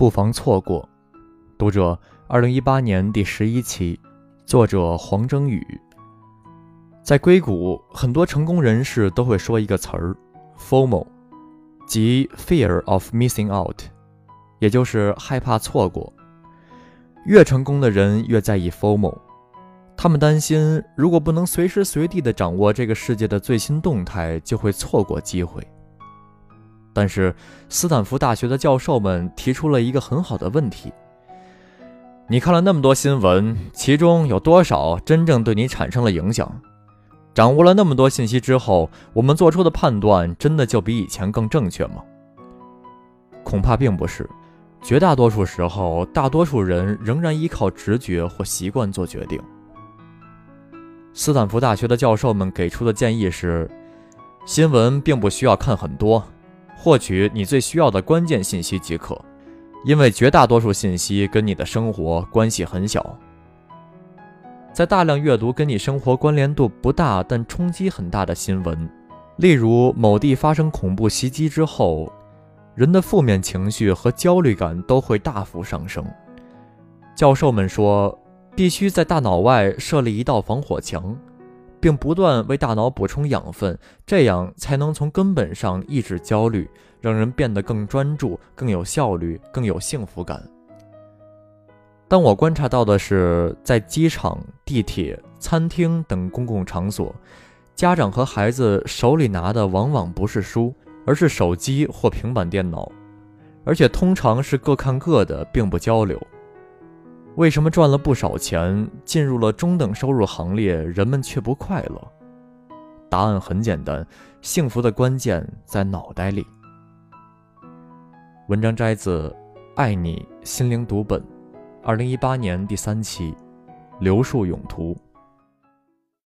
不妨错过。读者，二零一八年第十一期，作者黄征宇。在硅谷，很多成功人士都会说一个词儿：FOMO，即 Fear of Missing Out，也就是害怕错过。越成功的人越在意 FOMO，他们担心如果不能随时随地地掌握这个世界的最新动态，就会错过机会。但是，斯坦福大学的教授们提出了一个很好的问题：你看了那么多新闻，其中有多少真正对你产生了影响？掌握了那么多信息之后，我们做出的判断真的就比以前更正确吗？恐怕并不是。绝大多数时候，大多数人仍然依靠直觉或习惯做决定。斯坦福大学的教授们给出的建议是：新闻并不需要看很多，获取你最需要的关键信息即可，因为绝大多数信息跟你的生活关系很小。在大量阅读跟你生活关联度不大但冲击很大的新闻，例如某地发生恐怖袭击之后，人的负面情绪和焦虑感都会大幅上升。教授们说，必须在大脑外设立一道防火墙，并不断为大脑补充养分，这样才能从根本上抑制焦虑，让人变得更专注、更有效率、更有幸福感。但我观察到的是，在机场、地铁、餐厅等公共场所，家长和孩子手里拿的往往不是书，而是手机或平板电脑，而且通常是各看各的，并不交流。为什么赚了不少钱，进入了中等收入行列，人们却不快乐？答案很简单：幸福的关键在脑袋里。文章摘自《爱你心灵读本》。二零一八年第三期，刘树永图。